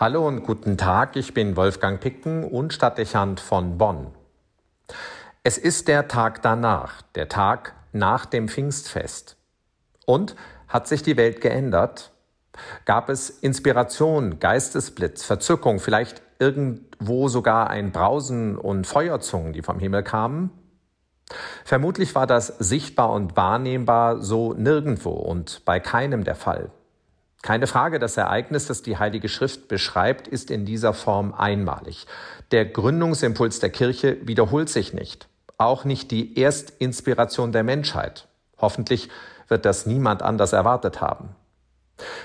Hallo und guten Tag, ich bin Wolfgang Picken und Stadtdechant von Bonn. Es ist der Tag danach, der Tag nach dem Pfingstfest. Und hat sich die Welt geändert? Gab es Inspiration, Geistesblitz, Verzückung, vielleicht irgendwo sogar ein Brausen und Feuerzungen, die vom Himmel kamen? Vermutlich war das sichtbar und wahrnehmbar so nirgendwo und bei keinem der Fall. Keine Frage, das Ereignis, das die Heilige Schrift beschreibt, ist in dieser Form einmalig. Der Gründungsimpuls der Kirche wiederholt sich nicht. Auch nicht die Erstinspiration der Menschheit. Hoffentlich wird das niemand anders erwartet haben.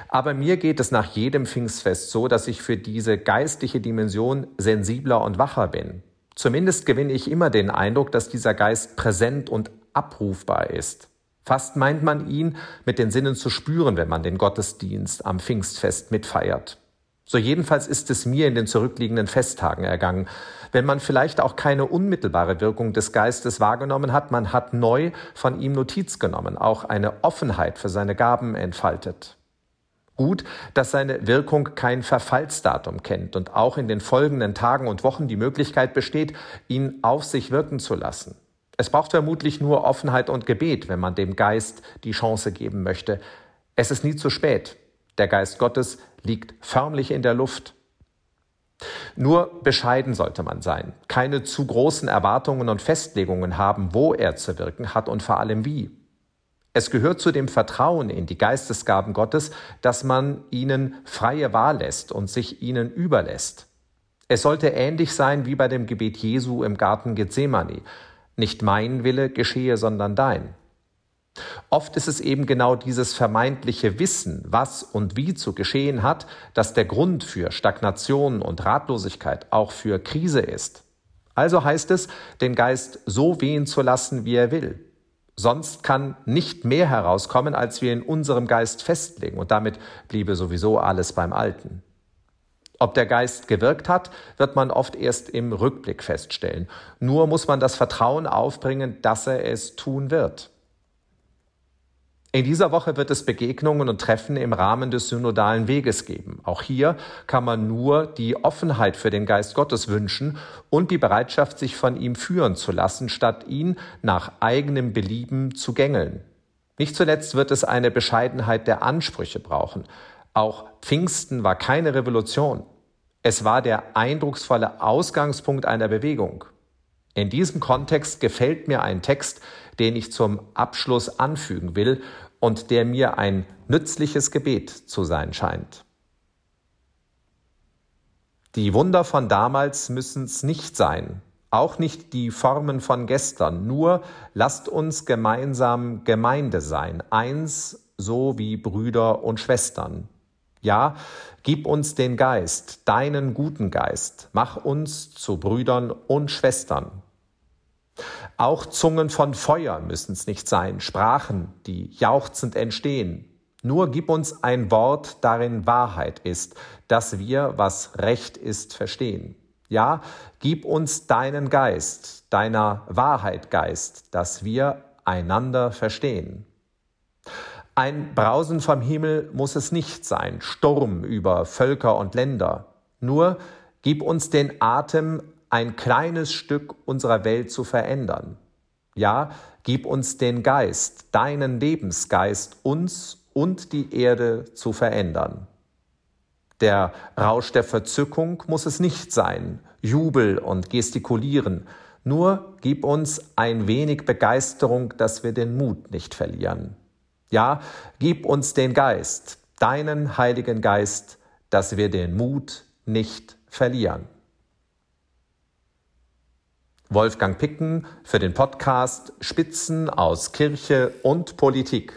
Aber mir geht es nach jedem Pfingstfest so, dass ich für diese geistliche Dimension sensibler und wacher bin. Zumindest gewinne ich immer den Eindruck, dass dieser Geist präsent und abrufbar ist. Fast meint man ihn mit den Sinnen zu spüren, wenn man den Gottesdienst am Pfingstfest mitfeiert. So jedenfalls ist es mir in den zurückliegenden Festtagen ergangen. Wenn man vielleicht auch keine unmittelbare Wirkung des Geistes wahrgenommen hat, man hat neu von ihm Notiz genommen, auch eine Offenheit für seine Gaben entfaltet. Gut, dass seine Wirkung kein Verfallsdatum kennt und auch in den folgenden Tagen und Wochen die Möglichkeit besteht, ihn auf sich wirken zu lassen. Es braucht vermutlich nur Offenheit und Gebet, wenn man dem Geist die Chance geben möchte. Es ist nie zu spät. Der Geist Gottes liegt förmlich in der Luft. Nur bescheiden sollte man sein, keine zu großen Erwartungen und Festlegungen haben, wo er zu wirken hat und vor allem wie. Es gehört zu dem Vertrauen in die Geistesgaben Gottes, dass man ihnen freie Wahl lässt und sich ihnen überlässt. Es sollte ähnlich sein wie bei dem Gebet Jesu im Garten Gethsemane. Nicht mein Wille geschehe, sondern dein. Oft ist es eben genau dieses vermeintliche Wissen, was und wie zu geschehen hat, das der Grund für Stagnation und Ratlosigkeit, auch für Krise ist. Also heißt es, den Geist so wehen zu lassen, wie er will. Sonst kann nicht mehr herauskommen, als wir in unserem Geist festlegen, und damit bliebe sowieso alles beim Alten. Ob der Geist gewirkt hat, wird man oft erst im Rückblick feststellen. Nur muss man das Vertrauen aufbringen, dass er es tun wird. In dieser Woche wird es Begegnungen und Treffen im Rahmen des synodalen Weges geben. Auch hier kann man nur die Offenheit für den Geist Gottes wünschen und die Bereitschaft, sich von ihm führen zu lassen, statt ihn nach eigenem Belieben zu gängeln. Nicht zuletzt wird es eine Bescheidenheit der Ansprüche brauchen. Auch Pfingsten war keine Revolution. Es war der eindrucksvolle Ausgangspunkt einer Bewegung. In diesem Kontext gefällt mir ein Text, den ich zum Abschluss anfügen will und der mir ein nützliches Gebet zu sein scheint. Die Wunder von damals müssen es nicht sein, auch nicht die Formen von gestern, nur lasst uns gemeinsam Gemeinde sein, eins so wie Brüder und Schwestern. Ja, gib uns den Geist, deinen guten Geist, mach uns zu Brüdern und Schwestern. Auch Zungen von Feuer müssen es nicht sein, Sprachen, die jauchzend entstehen. Nur gib uns ein Wort, darin Wahrheit ist, dass wir, was Recht ist, verstehen. Ja, gib uns deinen Geist, deiner Wahrheit Geist, dass wir einander verstehen. Ein Brausen vom Himmel muss es nicht sein, Sturm über Völker und Länder. Nur gib uns den Atem, ein kleines Stück unserer Welt zu verändern. Ja, gib uns den Geist, deinen Lebensgeist, uns und die Erde zu verändern. Der Rausch der Verzückung muss es nicht sein, Jubel und Gestikulieren, nur gib uns ein wenig Begeisterung, dass wir den Mut nicht verlieren. Ja, gib uns den Geist, deinen Heiligen Geist, dass wir den Mut nicht verlieren. Wolfgang Picken für den Podcast Spitzen aus Kirche und Politik.